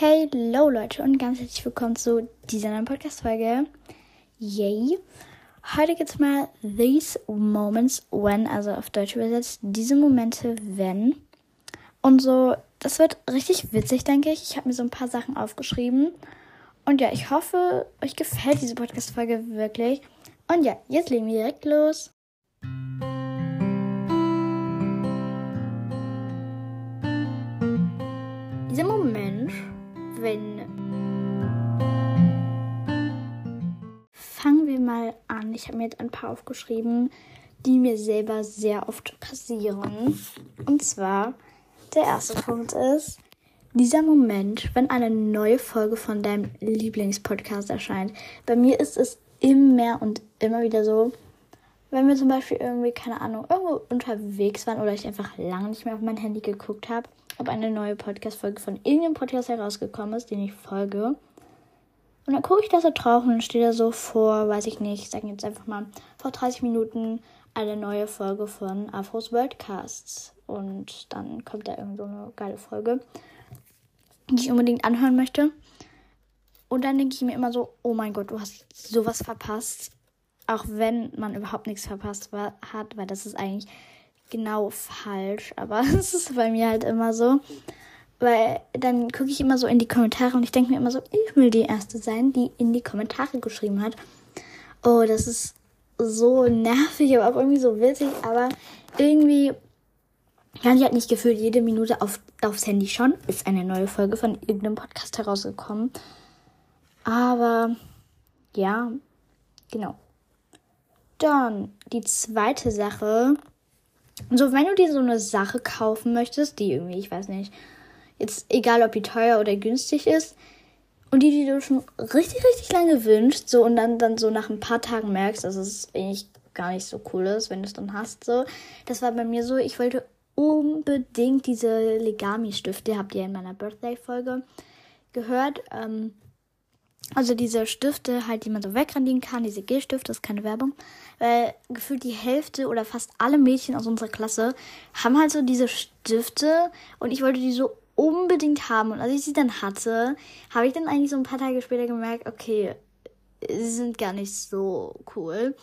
Hello Leute und ganz herzlich willkommen zu dieser neuen Podcast-Folge. Yay! Heute geht's mal These Moments When, also auf Deutsch übersetzt, diese Momente, wenn. Und so, das wird richtig witzig, denke ich. Ich habe mir so ein paar Sachen aufgeschrieben. Und ja, ich hoffe, euch gefällt diese Podcast-Folge wirklich. Und ja, jetzt legen wir direkt los. Ich habe mir jetzt ein paar aufgeschrieben, die mir selber sehr oft passieren. Und zwar, der erste Punkt ist, dieser Moment, wenn eine neue Folge von deinem Lieblingspodcast erscheint. Bei mir ist es immer und immer wieder so, wenn wir zum Beispiel irgendwie, keine Ahnung, irgendwo unterwegs waren oder ich einfach lange nicht mehr auf mein Handy geguckt habe, ob eine neue Podcast-Folge von irgendeinem Podcast herausgekommen ist, den ich folge. Und dann gucke ich da so drauf und steht da so vor, weiß ich nicht, sagen jetzt einfach mal, vor 30 Minuten eine neue Folge von Afros Worldcasts. Und dann kommt da irgend so eine geile Folge, die ich unbedingt anhören möchte. Und dann denke ich mir immer so, oh mein Gott, du hast sowas verpasst. Auch wenn man überhaupt nichts verpasst hat, weil das ist eigentlich genau falsch. Aber es ist bei mir halt immer so. Weil dann gucke ich immer so in die Kommentare und ich denke mir immer so, ich will die Erste sein, die in die Kommentare geschrieben hat. Oh, das ist so nervig, aber auch irgendwie so witzig. Aber irgendwie kann ich halt nicht gefühlt jede Minute auf, aufs Handy schauen. Ist eine neue Folge von irgendeinem Podcast herausgekommen. Aber ja, genau. Dann die zweite Sache. So, wenn du dir so eine Sache kaufen möchtest, die irgendwie, ich weiß nicht, jetzt egal ob die teuer oder günstig ist, und die, die du schon richtig, richtig lange wünschst, so und dann, dann so nach ein paar Tagen merkst, dass es eigentlich gar nicht so cool ist, wenn du es dann hast, so. Das war bei mir so, ich wollte unbedingt diese Legami-Stifte, habt ihr in meiner Birthday-Folge gehört. Ähm, also diese Stifte halt, die man so wegrandieren kann, diese Gelstifte, das ist keine Werbung. Weil gefühlt die Hälfte oder fast alle Mädchen aus unserer Klasse haben halt so diese Stifte und ich wollte die so unbedingt haben. Und als ich sie dann hatte, habe ich dann eigentlich so ein paar Tage später gemerkt, okay, sie sind gar nicht so cool.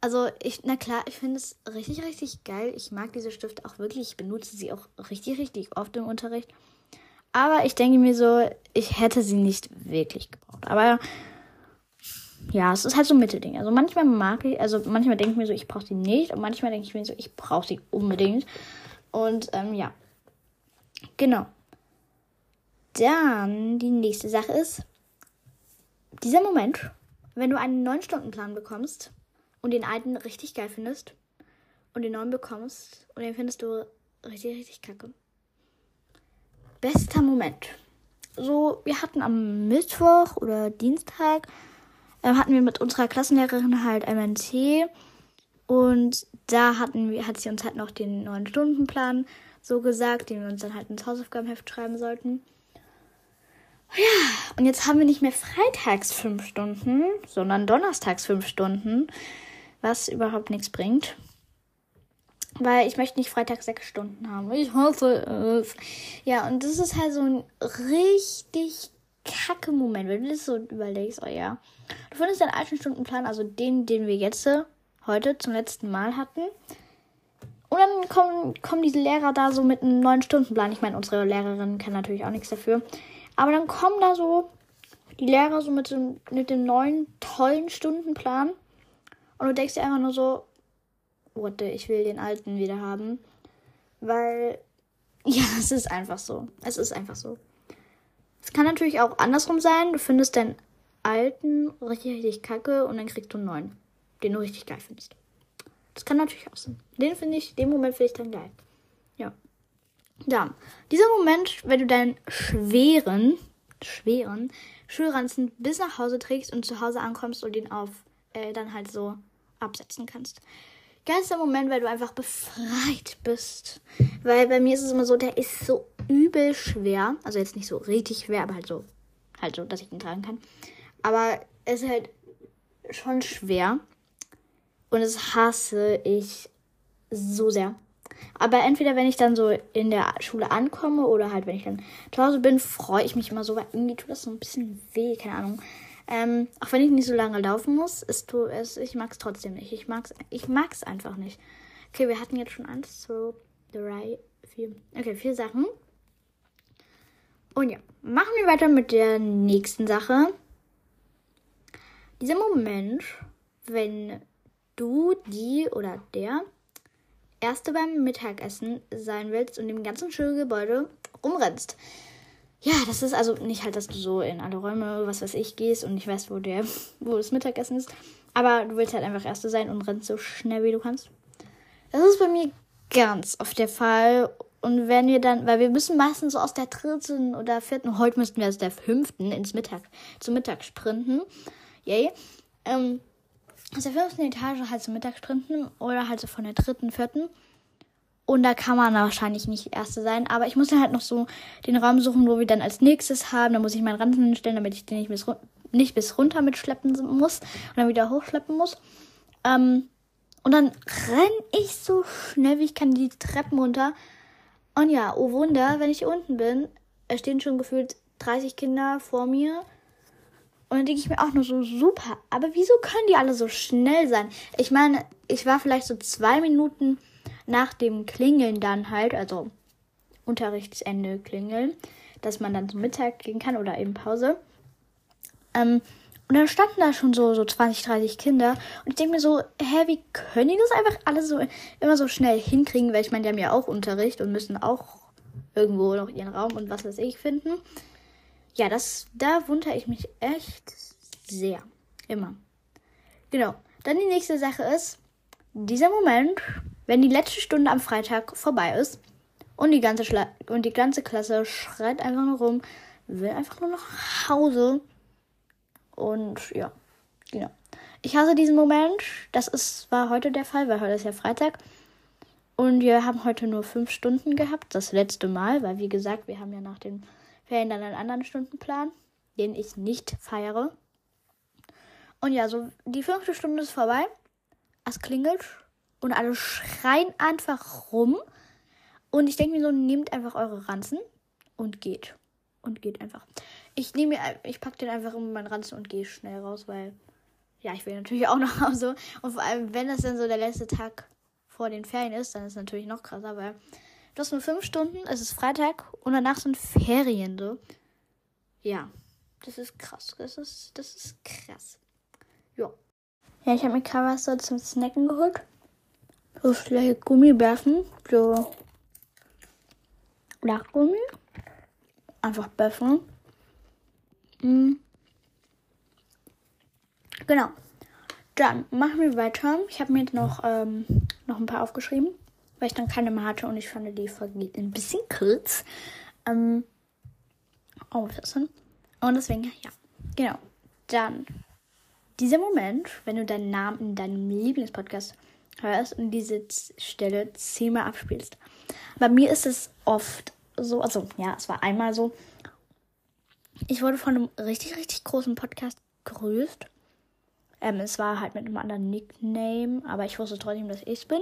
Also ich, na klar, ich finde es richtig, richtig geil. Ich mag diese Stifte auch wirklich. Ich benutze sie auch richtig, richtig oft im Unterricht. Aber ich denke mir so, ich hätte sie nicht wirklich gebraucht. Aber ja, es ist halt so ein Mittelding. Also manchmal mag ich, also manchmal denke ich mir so, ich brauche sie nicht. Und manchmal denke ich mir so, ich brauche sie unbedingt. Und ähm, ja. Genau. Dann die nächste Sache ist, dieser Moment, wenn du einen 9-Stunden-Plan bekommst und den alten richtig geil findest und den neuen bekommst und den findest du richtig, richtig kacke bester Moment. So, wir hatten am Mittwoch oder Dienstag, äh, hatten wir mit unserer Klassenlehrerin halt MNT. Und da hatten wir, hat sie uns halt noch den neuen Stundenplan so gesagt, den wir uns dann halt ins Hausaufgabenheft schreiben sollten. Ja, und jetzt haben wir nicht mehr freitags fünf Stunden, sondern donnerstags fünf Stunden, was überhaupt nichts bringt. Weil ich möchte nicht Freitag sechs Stunden haben. Ich hasse es. Ja, und das ist halt so ein richtig kacke Moment, wenn du das so überlegst. Oh ja. Du findest deinen alten Stundenplan, also den, den wir jetzt heute zum letzten Mal hatten. Und dann kommen, kommen diese Lehrer da so mit einem neuen Stundenplan. Ich meine, unsere Lehrerin kann natürlich auch nichts dafür. Aber dann kommen da so die Lehrer so mit dem, mit dem neuen, tollen Stundenplan. Und du denkst dir einfach nur so, what ich will den alten wieder haben. Weil, ja, es ist einfach so. Es ist einfach so. Es kann natürlich auch andersrum sein. Du findest deinen alten richtig, richtig kacke und dann kriegst du einen neuen, den du richtig geil findest. Das kann natürlich auch sein. Den finde ich, den Moment finde ich dann geil. Ja. Dann, dieser Moment, wenn du deinen schweren, schweren Schulranzen bis nach Hause trägst und zu Hause ankommst und den auf, äh, dann halt so absetzen kannst geilster Moment, weil du einfach befreit bist. Weil bei mir ist es immer so, der ist so übel schwer. Also jetzt nicht so richtig schwer, aber halt so, halt so, dass ich ihn tragen kann. Aber es ist halt schon schwer. Und das hasse ich so sehr. Aber entweder wenn ich dann so in der Schule ankomme oder halt wenn ich dann zu Hause bin, freue ich mich immer so, weil irgendwie tut das so ein bisschen weh, keine Ahnung. Ähm, auch wenn ich nicht so lange laufen muss, ist tu, es, ich mag es trotzdem nicht. Ich mag es ich mag's einfach nicht. Okay, wir hatten jetzt schon eins, zwei, drei, vier. Okay, vier Sachen. Und ja, machen wir weiter mit der nächsten Sache. Dieser Moment, wenn du, die oder der Erste beim Mittagessen sein willst und im ganzen Schulgebäude rumrennst. Ja, das ist also nicht halt, dass du so in alle Räume, was weiß ich, gehst und nicht weißt, wo, der, wo das Mittagessen ist. Aber du willst halt einfach Erste sein und rennst so schnell, wie du kannst. Das ist bei mir ganz oft der Fall. Und wenn wir dann, weil wir müssen meistens so aus der dritten oder vierten, heute müssten wir aus der fünften ins Mittag, zum Mittag sprinten. Yay. Ähm, aus der fünften Etage halt zum Mittag sprinten oder halt so von der dritten, vierten. Und da kann man wahrscheinlich nicht Erste sein. Aber ich muss dann halt noch so den Raum suchen, wo wir dann als nächstes haben. Da muss ich meinen Ranzen hinstellen, damit ich den nicht bis, nicht bis runter mitschleppen muss und dann wieder hochschleppen muss. Ähm, und dann renne ich so schnell wie ich kann die Treppen runter. Und ja, oh Wunder, wenn ich unten bin, stehen schon gefühlt 30 Kinder vor mir. Und dann denke ich mir auch nur so, super, aber wieso können die alle so schnell sein? Ich meine, ich war vielleicht so zwei Minuten nach dem Klingeln dann halt, also Unterrichtsende klingeln, dass man dann zum Mittag gehen kann oder eben Pause. Ähm, und dann standen da schon so, so 20, 30 Kinder. Und ich denke mir so, hä, wie können die das einfach alle so immer so schnell hinkriegen? Weil ich meine, die haben ja auch Unterricht und müssen auch irgendwo noch ihren Raum und was weiß ich finden. Ja, das, da wundere ich mich echt sehr. Immer. Genau. Dann die nächste Sache ist, dieser Moment, wenn die letzte Stunde am Freitag vorbei ist und die ganze, Schla und die ganze Klasse schreit einfach nur rum, will einfach nur nach Hause. Und ja, genau. Ich hasse diesen Moment. Das ist, war heute der Fall, weil heute ist ja Freitag. Und wir haben heute nur fünf Stunden gehabt. Das letzte Mal, weil wie gesagt, wir haben ja nach den Ferien dann einen anderen Stundenplan, den ich nicht feiere. Und ja, so die fünfte Stunde ist vorbei. Es klingelt und alle schreien einfach rum. Und ich denke mir so, nehmt einfach eure Ranzen und geht. Und geht einfach. Ich nehme ich packe den einfach in meinen Ranzen und gehe schnell raus, weil ja, ich will natürlich auch nach Hause. Und vor allem, wenn das dann so der letzte Tag vor den Ferien ist, dann ist es natürlich noch krasser, weil du hast nur fünf Stunden, es ist Freitag und danach sind Ferien so. Ja, das ist krass. Das ist, das ist krass. Ja. Ja, ich habe mir was so zum Snacken geholt so vielleicht Gummibärchen, so Lachgummi. Einfach böffen. Mhm. Genau. Dann machen wir weiter. Ich habe mir jetzt noch, ähm, noch ein paar aufgeschrieben, weil ich dann keine mehr hatte und ich fand, die vergeht ein bisschen kurz. Ähm, aufpassen. Und deswegen, ja, genau. Dann dieser Moment, wenn du deinen Namen in deinem Lieblingspodcast hörst und diese Stelle zehnmal abspielst. Bei mir ist es oft so, also ja, es war einmal so. Ich wurde von einem richtig, richtig großen Podcast gegrüßt. Ähm, es war halt mit einem anderen Nickname, aber ich wusste trotzdem, dass ich bin.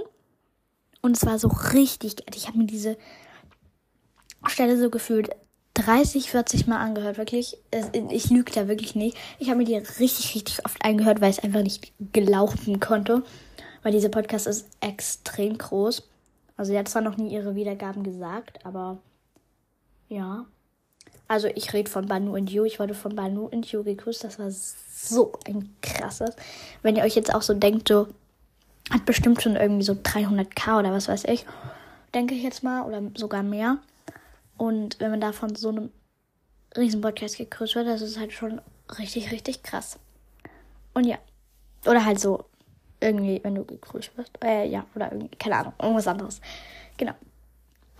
Und es war so richtig geil. Ich habe mir diese Stelle so gefühlt 30, 40 Mal angehört. Wirklich, ich lüge da wirklich nicht. Ich habe mir die richtig, richtig oft angehört, weil ich es einfach nicht glauben konnte weil dieser Podcast ist extrem groß. Also sie hat zwar noch nie ihre Wiedergaben gesagt, aber ja. Also ich rede von Banu und You. Ich wurde von Banu und You gegrüßt. Das war so ein krasses. Wenn ihr euch jetzt auch so denkt, so hat bestimmt schon irgendwie so 300k oder was weiß ich, denke ich jetzt mal, oder sogar mehr. Und wenn man da von so einem riesen Podcast gegrüßt wird, das ist halt schon richtig, richtig krass. Und ja. Oder halt so irgendwie, wenn du gegrüßt wirst. Äh, ja, oder irgendwie, keine Ahnung, irgendwas anderes. Genau.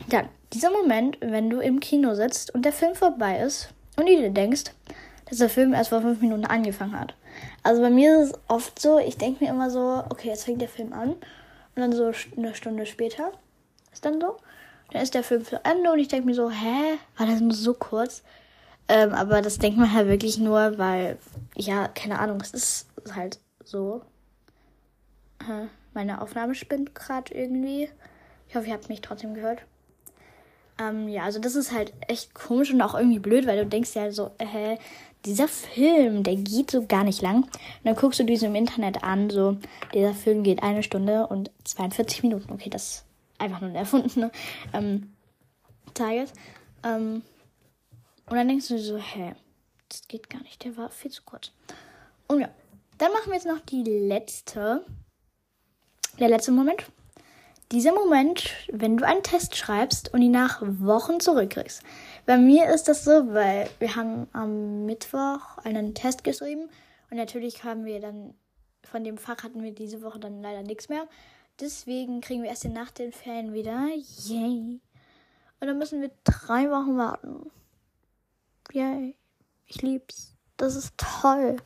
Dann, dieser Moment, wenn du im Kino sitzt und der Film vorbei ist und du dir denkst, dass der Film erst vor fünf Minuten angefangen hat. Also bei mir ist es oft so, ich denke mir immer so, okay, jetzt fängt der Film an. Und dann so eine Stunde später ist dann so. Dann ist der Film zu Ende und ich denke mir so, hä, war das nur so kurz? Ähm, aber das denkt man halt wirklich nur, weil, ja, keine Ahnung, es ist halt so. Meine Aufnahme spinnt gerade irgendwie. Ich hoffe, ihr habt mich trotzdem gehört. Ähm, ja, also das ist halt echt komisch und auch irgendwie blöd, weil du denkst ja so, hä, dieser Film, der geht so gar nicht lang. Und dann guckst du diesen im Internet an, so, dieser Film geht eine Stunde und 42 Minuten. Okay, das ist einfach nur ein erfundener ähm, Target. Ähm, und dann denkst du so, hä, das geht gar nicht, der war viel zu kurz. Und ja, dann machen wir jetzt noch die letzte, der letzte Moment. Dieser Moment, wenn du einen Test schreibst und ihn nach Wochen zurückkriegst. Bei mir ist das so, weil wir haben am Mittwoch einen Test geschrieben und natürlich haben wir dann, von dem Fach hatten wir diese Woche dann leider nichts mehr. Deswegen kriegen wir erst nach den Ferien wieder. Yay. Und dann müssen wir drei Wochen warten. Yay. Ich lieb's. Das ist toll.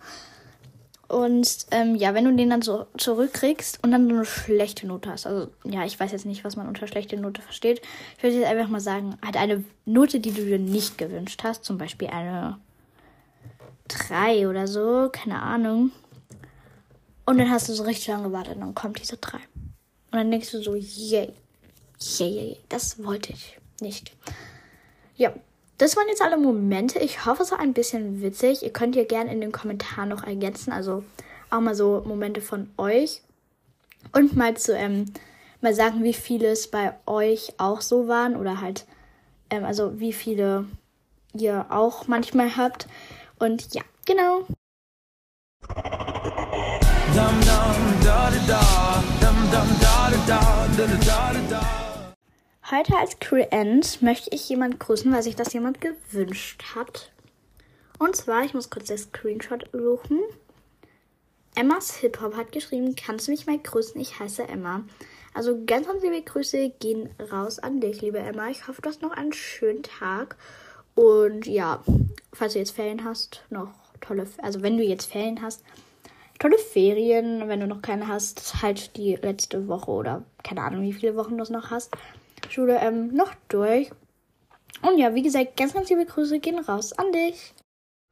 Und ähm, ja, wenn du den dann so zurückkriegst und dann so eine schlechte Note hast, also ja, ich weiß jetzt nicht, was man unter schlechte Note versteht. Ich würde jetzt einfach mal sagen, halt eine Note, die du dir nicht gewünscht hast, zum Beispiel eine 3 oder so, keine Ahnung. Und dann hast du so richtig lange gewartet und dann kommt diese 3. Und dann denkst du so, yay, yay, yay, das wollte ich nicht. Ja, das waren jetzt alle Momente. Ich hoffe, es war ein bisschen witzig. Ihr könnt ja gerne in den Kommentaren noch ergänzen. Also auch mal so Momente von euch. Und mal zu ähm, mal sagen, wie viele es bei euch auch so waren. Oder halt, ähm, also wie viele ihr auch manchmal habt. Und ja, genau. Dum, dum, da, da, da. Heute als Creant möchte ich jemand grüßen, weil sich das jemand gewünscht hat. Und zwar, ich muss kurz den Screenshot suchen. Emmas Hip Hop hat geschrieben, kannst du mich mal grüßen? Ich heiße Emma. Also ganz, ganz liebe Grüße gehen raus an dich, liebe Emma. Ich hoffe, du hast noch einen schönen Tag. Und ja, falls du jetzt Ferien hast, noch tolle, also wenn du jetzt Ferien hast, tolle Ferien. Wenn du noch keine hast, halt die letzte Woche oder keine Ahnung, wie viele Wochen du es noch hast. Schule ähm, noch durch. Und ja, wie gesagt, ganz, ganz liebe Grüße gehen raus an dich.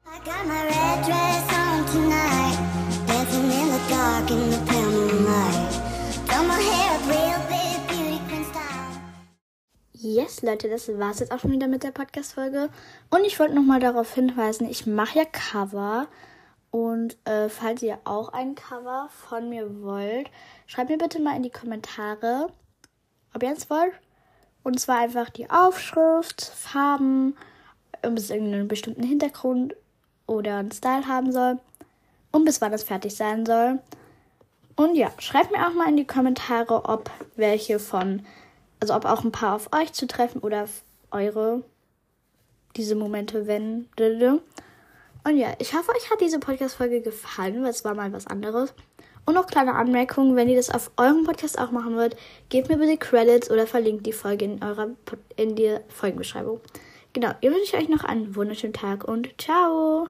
I got my red dress on tonight, dancing in the dark in the pale moonlight. Done my hair up real big, beauty queen style. Yes, Leute, das war's jetzt auch schon wieder mit der Podcast-Folge. Und ich wollte nochmal darauf hinweisen, ich mache ja Cover. Und äh, falls ihr auch ein Cover von mir wollt, schreibt mir bitte mal in die Kommentare, ob ihr es wollt. Und zwar einfach die Aufschrift, Farben, ob es irgendeinen bestimmten Hintergrund oder einen Style haben soll und bis wann es fertig sein soll. Und ja, schreibt mir auch mal in die Kommentare, ob welche von, also ob auch ein paar auf euch zu treffen oder eure diese Momente, wenn. Und ja, ich hoffe, euch hat diese Podcast-Folge gefallen, weil es war mal was anderes. Und noch kleine Anmerkungen, wenn ihr das auf eurem Podcast auch machen wollt, gebt mir bitte Credits oder verlinkt die Folge in eurer in der Folgenbeschreibung. Genau, ihr wünsche euch noch einen wunderschönen Tag und ciao!